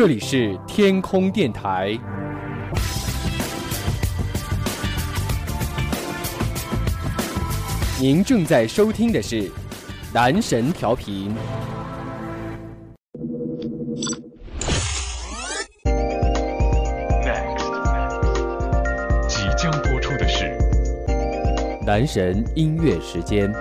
这里是天空电台，您正在收听的是男神调频。Next，即将播出的是男神音乐时间。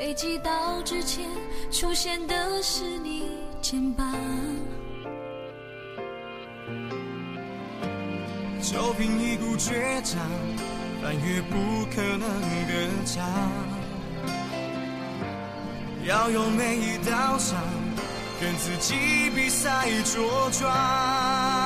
被击倒之前出现的是你肩膀，就凭一股倔强，翻越不可能的墙，要用每一道伤跟自己比赛茁壮。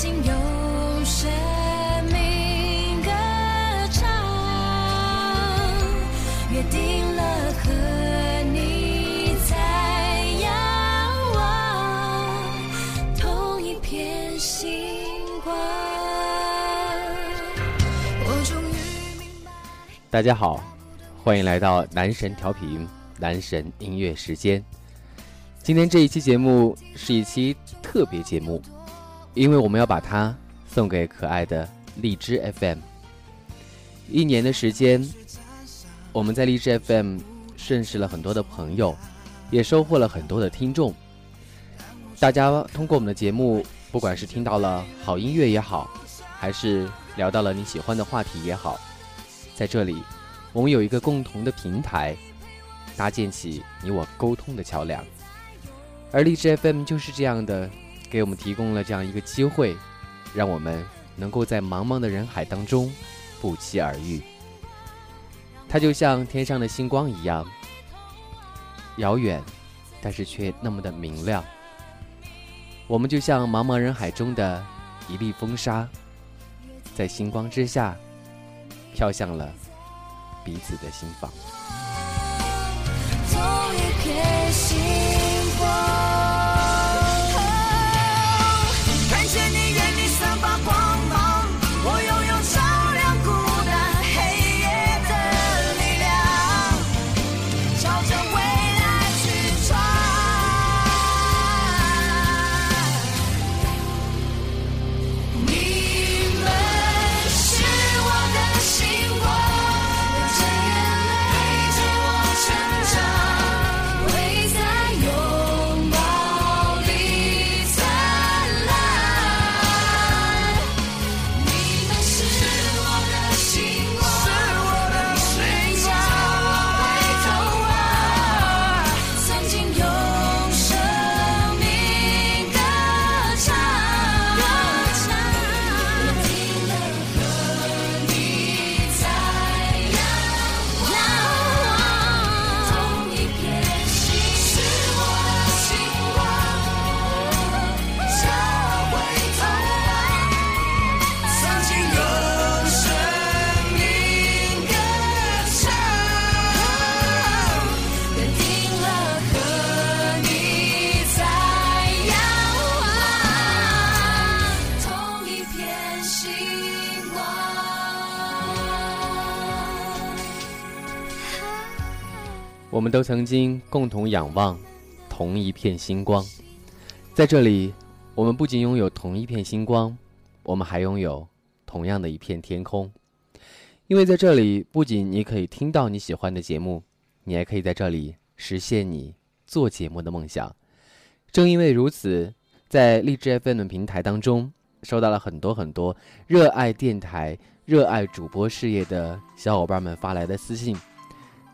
经有生命歌唱，约定了和你在仰望同一片星光。我终于明白。大家好，欢迎来到男神调频男神音乐时间。今天这一期节目是一期特别节目，因为我们要把它送给可爱的荔枝 FM。一年的时间，我们在荔枝 FM 认识了很多的朋友，也收获了很多的听众。大家通过我们的节目，不管是听到了好音乐也好，还是聊到了你喜欢的话题也好，在这里，我们有一个共同的平台，搭建起你我沟通的桥梁。而荔枝 FM 就是这样的，给我们提供了这样一个机会，让我们能够在茫茫的人海当中不期而遇。它就像天上的星光一样，遥远，但是却那么的明亮。我们就像茫茫人海中的一粒风沙，在星光之下，飘向了彼此的心房。们都曾经共同仰望同一片星光，在这里，我们不仅拥有同一片星光，我们还拥有同样的一片天空。因为在这里，不仅你可以听到你喜欢的节目，你还可以在这里实现你做节目的梦想。正因为如此，在荔枝 FM 平台当中，收到了很多很多热爱电台、热爱主播事业的小伙伴们发来的私信。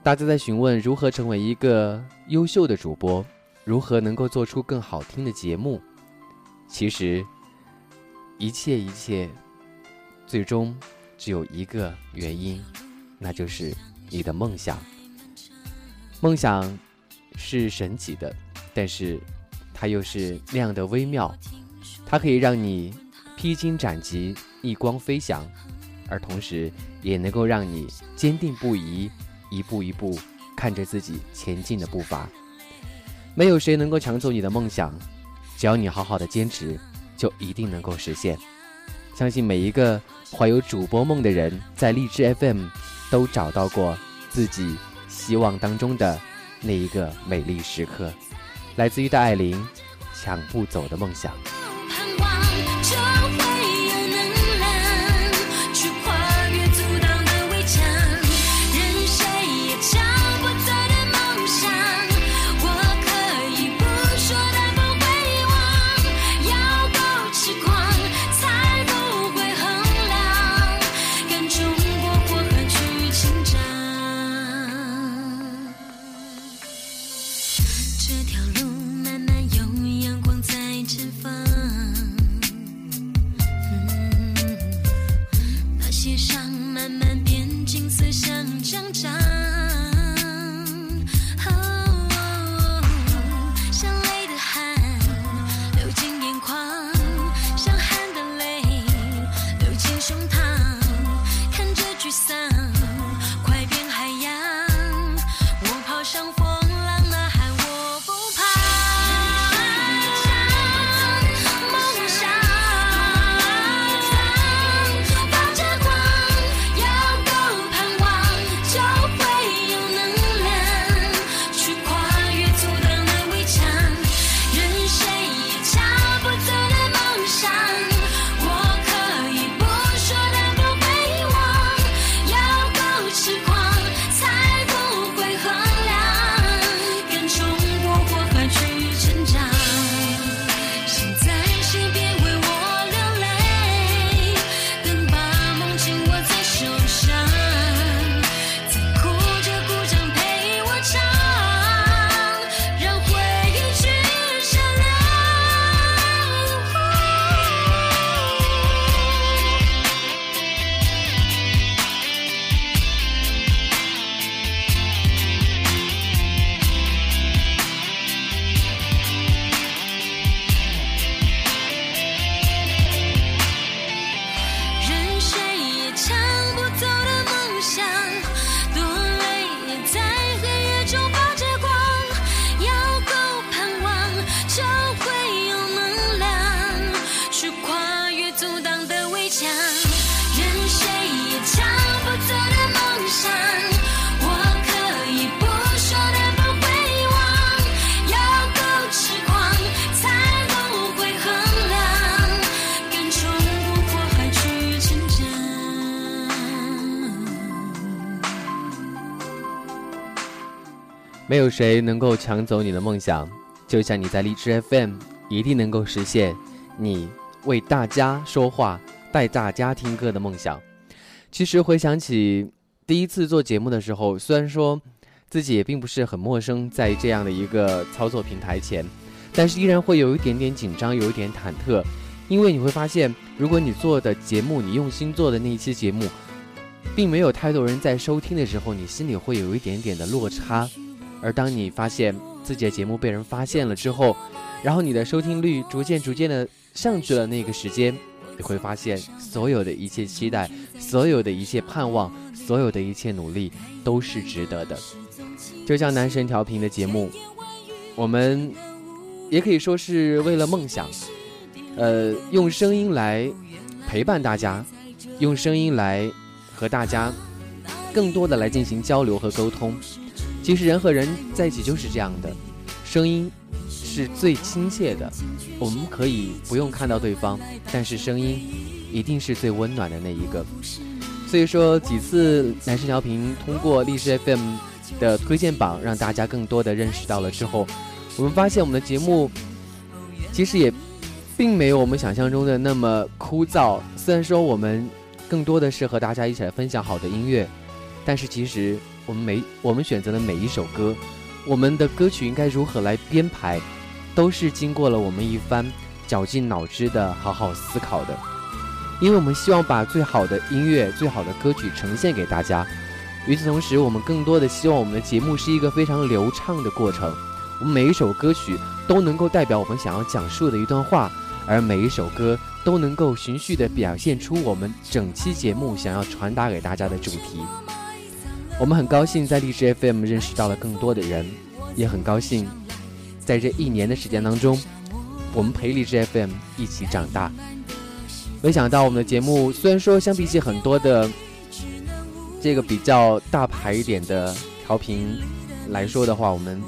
大家在询问如何成为一个优秀的主播，如何能够做出更好听的节目？其实，一切一切，最终只有一个原因，那就是你的梦想。梦想是神奇的，但是它又是那样的微妙，它可以让你披荆斩棘、逆光飞翔，而同时也能够让你坚定不移，一步一步看着自己前进的步伐。没有谁能够抢走你的梦想，只要你好好的坚持，就一定能够实现。相信每一个怀有主播梦的人，在荔枝 FM 都找到过自己希望当中的那一个美丽时刻。来自于戴爱玲，《抢不走的梦想》。街上慢慢变金色，没有谁能够抢走你的梦想，就像你在荔枝 FM 一定能够实现你为大家说话、带大家听歌的梦想。其实回想起第一次做节目的时候，虽然说自己也并不是很陌生，在这样的一个操作平台前，但是依然会有一点点紧张，有一点忐忑，因为你会发现，如果你做的节目，你用心做的那一期节目，并没有太多人在收听的时候，你心里会有一点点的落差。而当你发现自己的节目被人发现了之后，然后你的收听率逐渐逐渐的上去了，那个时间，你会发现所有的一切期待，所有的一切盼望，所有的一切努力都是值得的。就像男神调频的节目，我们也可以说是为了梦想，呃，用声音来陪伴大家，用声音来和大家更多的来进行交流和沟通。其实人和人在一起就是这样的，声音是最亲切的，我们可以不用看到对方，但是声音一定是最温暖的那一个。所以说，几次男生调频通过历史 FM 的推荐榜，让大家更多的认识到了之后，我们发现我们的节目其实也并没有我们想象中的那么枯燥。虽然说我们更多的是和大家一起来分享好的音乐，但是其实我们每我们选择的每一首歌，我们的歌曲应该如何来编排，都是经过了我们一番绞尽脑汁的好好思考的。因为我们希望把最好的音乐、最好的歌曲呈现给大家。与此同时，我们更多的希望我们的节目是一个非常流畅的过程。我们每一首歌曲都能够代表我们想要讲述的一段话，而每一首歌都能够循序地表现出我们整期节目想要传达给大家的主题。我们很高兴在励志 FM 认识到了更多的人，也很高兴在这一年的时间当中，我们陪励志 FM 一起长大。没想到我们的节目虽然说相比起很多的这个比较大牌一点的调频来说的话，我们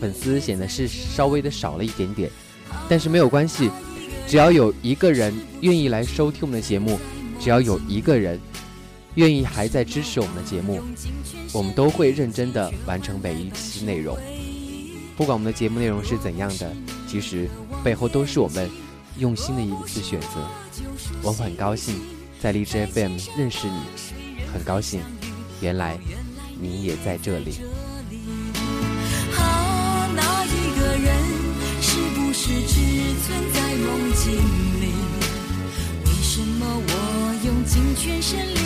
粉丝显得是稍微的少了一点点，但是没有关系，只要有一个人愿意来收听我们的节目，只要有一个人愿意还在支持我们的节目，我们都会认真的完成每一期内容。不管我们的节目内容是怎样的，其实背后都是我们用心的一次选择。我很高兴在荔枝 FM 认识你，很高兴，原来你也在这里。啊，那一个人是不是只存在梦境里？为什么我用尽全身力，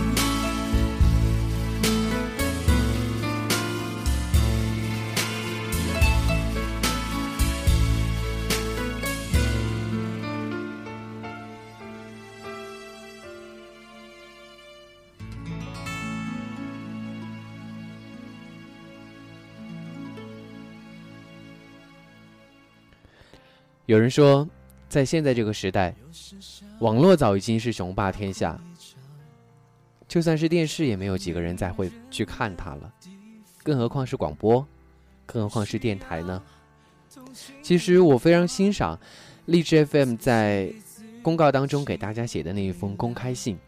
有人说，在现在这个时代，网络早已经是雄霸天下，就算是电视也没有几个人再会去看它了，更何况是广播，更何况是电台呢？其实我非常欣赏荔枝 FM 在公告当中给大家写的那一封公开信，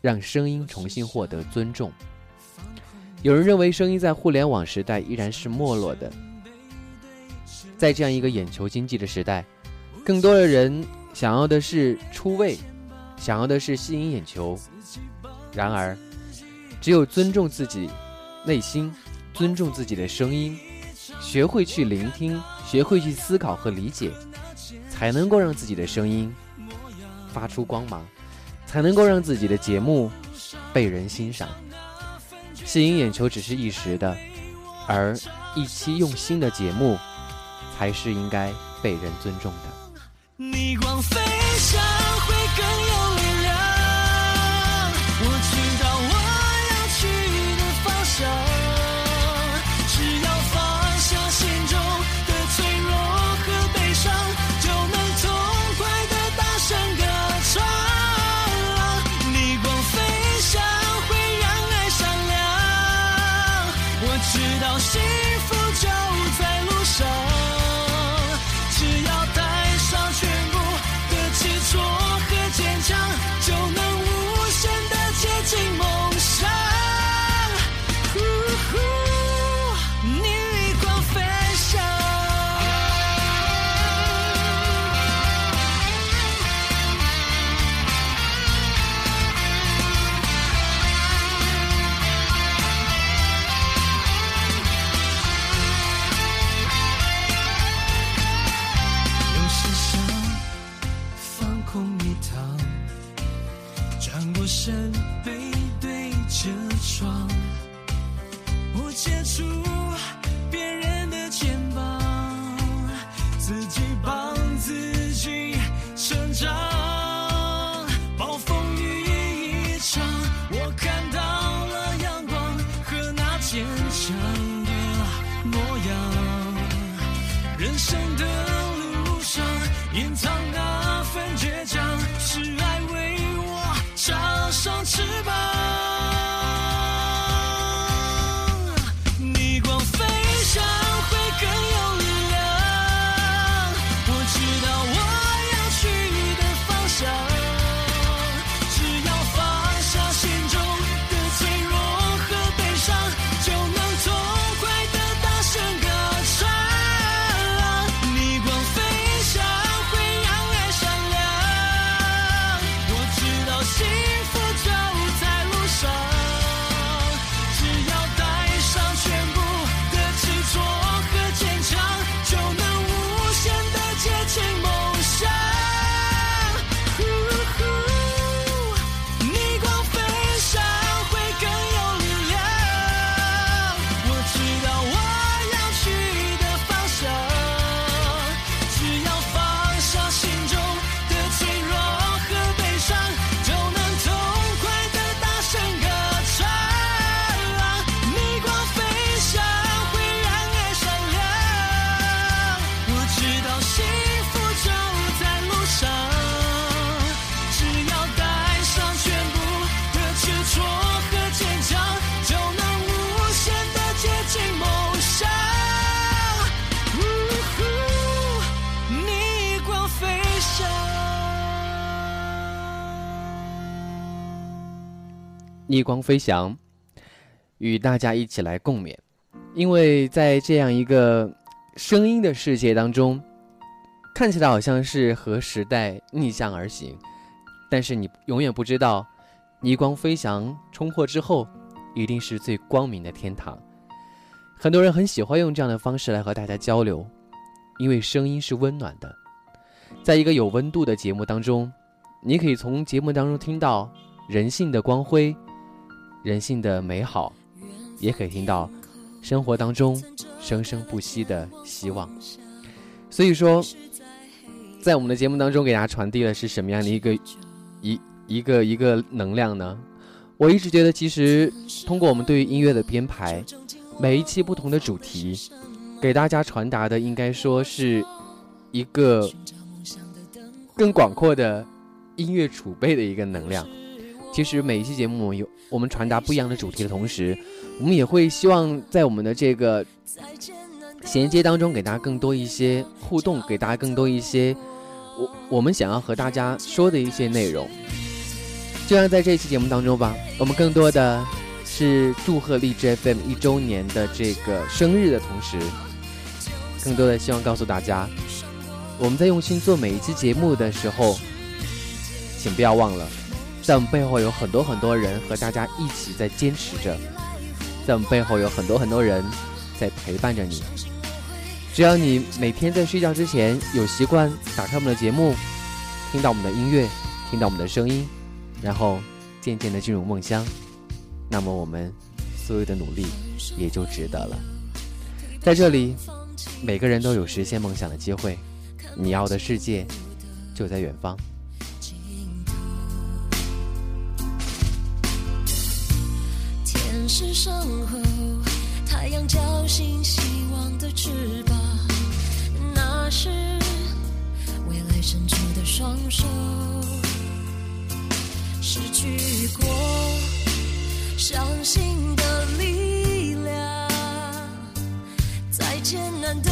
让声音重新获得尊重。有人认为声音在互联网时代依然是没落的。在这样一个眼球经济的时代，更多的人想要的是出位，想要的是吸引眼球。然而，只有尊重自己内心，尊重自己的声音，学会去聆听，学会去思考和理解，才能够让自己的声音发出光芒，才能够让自己的节目被人欣赏。吸引眼球只是一时的，而一期用心的节目。才是应该被人尊重的。逆光飞着窗，我接触逆光飞翔，与大家一起来共勉。因为在这样一个声音的世界当中，看起来好像是和时代逆向而行，但是你永远不知道，逆光飞翔冲破之后，一定是最光明的天堂。很多人很喜欢用这样的方式来和大家交流，因为声音是温暖的。在一个有温度的节目当中，你可以从节目当中听到人性的光辉、人性的美好，也可以听到生活当中生生不息的希望。所以说，在我们的节目当中给大家传递的是什么样的一个一一个一个能量呢？我一直觉得，其实通过我们对于音乐的编排。每一期不同的主题，给大家传达的应该说是一个更广阔的音乐储备的一个能量。其实每一期节目有我们传达不一样的主题的同时，我们也会希望在我们的这个衔接当中给大家更多一些互动，给大家更多一些我我们想要和大家说的一些内容。就像在这一期节目当中吧，我们更多的。是祝贺荔枝 FM 一周年的这个生日的同时，更多的希望告诉大家，我们在用心做每一期节目的时候，请不要忘了，在我们背后有很多很多人和大家一起在坚持着，在我们背后有很多很多人在陪伴着你。只要你每天在睡觉之前有习惯打开我们的节目，听到我们的音乐，听到我们的声音，然后渐渐的进入梦乡。那么我们所有的努力也就值得了。在这里，每个人都有实现梦想的机会。你要的世界就在远方。是身后，太阳叫醒希望的翅膀，那是未来伸出的双手，失去过。相信的力量，再艰难的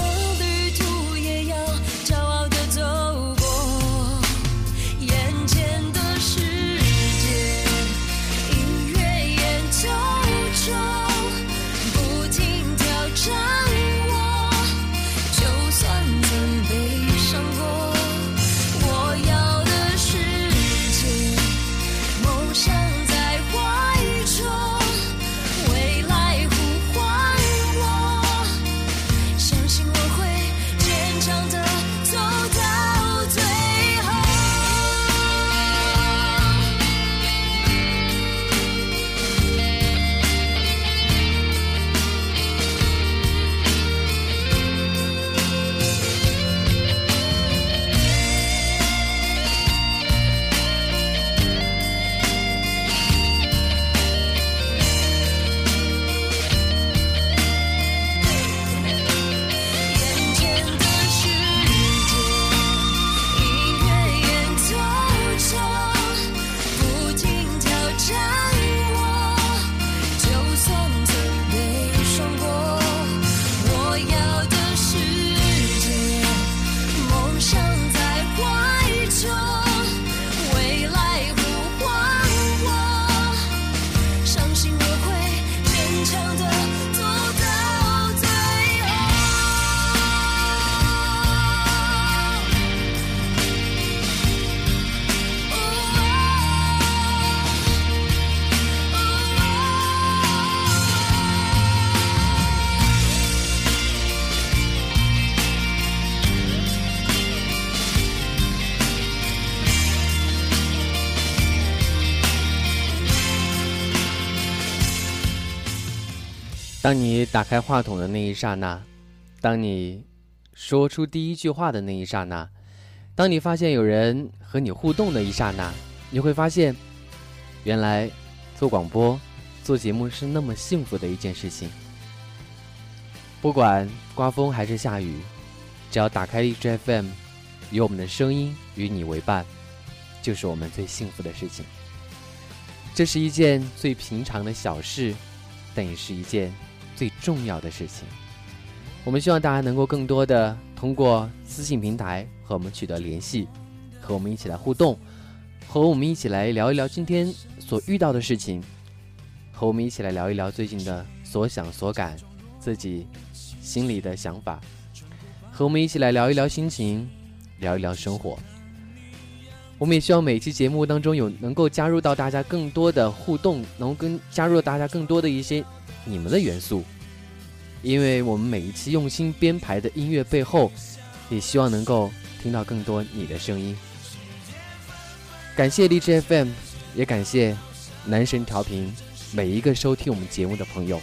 当你打开话筒的那一刹那，当你说出第一句话的那一刹那，当你发现有人和你互动的一刹那，你会发现，原来做广播、做节目是那么幸福的一件事情。不管刮风还是下雨，只要打开荔枝 FM，有我们的声音与你为伴，就是我们最幸福的事情。这是一件最平常的小事，但也是一件。最重要的事情，我们希望大家能够更多的通过私信平台和我们取得联系，和我们一起来互动，和我们一起来聊一聊今天所遇到的事情，和我们一起来聊一聊最近的所想所感，自己心里的想法，和我们一起来聊一聊心情，聊一聊生活。我们也希望每期节目当中有能够加入到大家更多的互动，能够跟加入大家更多的一些你们的元素，因为我们每一期用心编排的音乐背后，也希望能够听到更多你的声音。感谢荔枝 FM，也感谢男神调频每一个收听我们节目的朋友。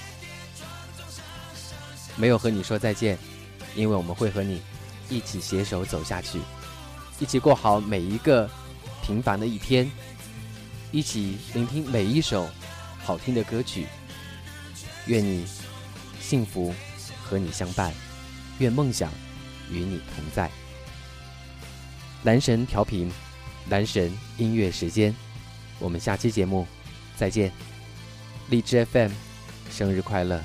没有和你说再见，因为我们会和你一起携手走下去，一起过好每一个。平凡的一天，一起聆听每一首好听的歌曲。愿你幸福，和你相伴；愿梦想与你同在。男神调频，男神音乐时间，我们下期节目再见。荔枝 FM，生日快乐！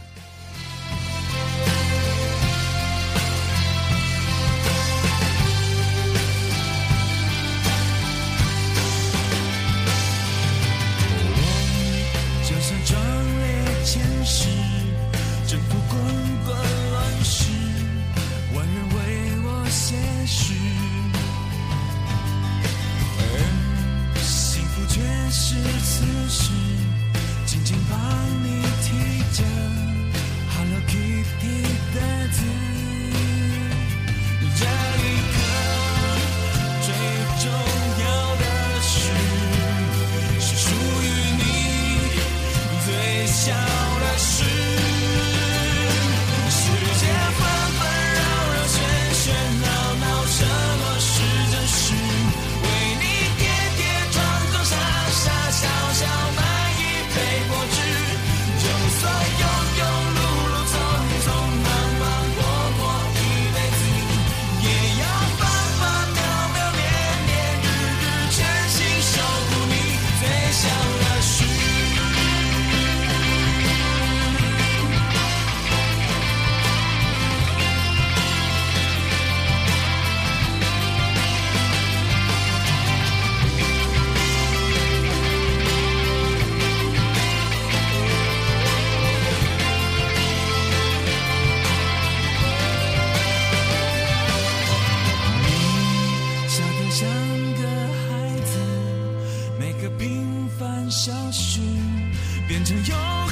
像个孩子每个平凡小事变成有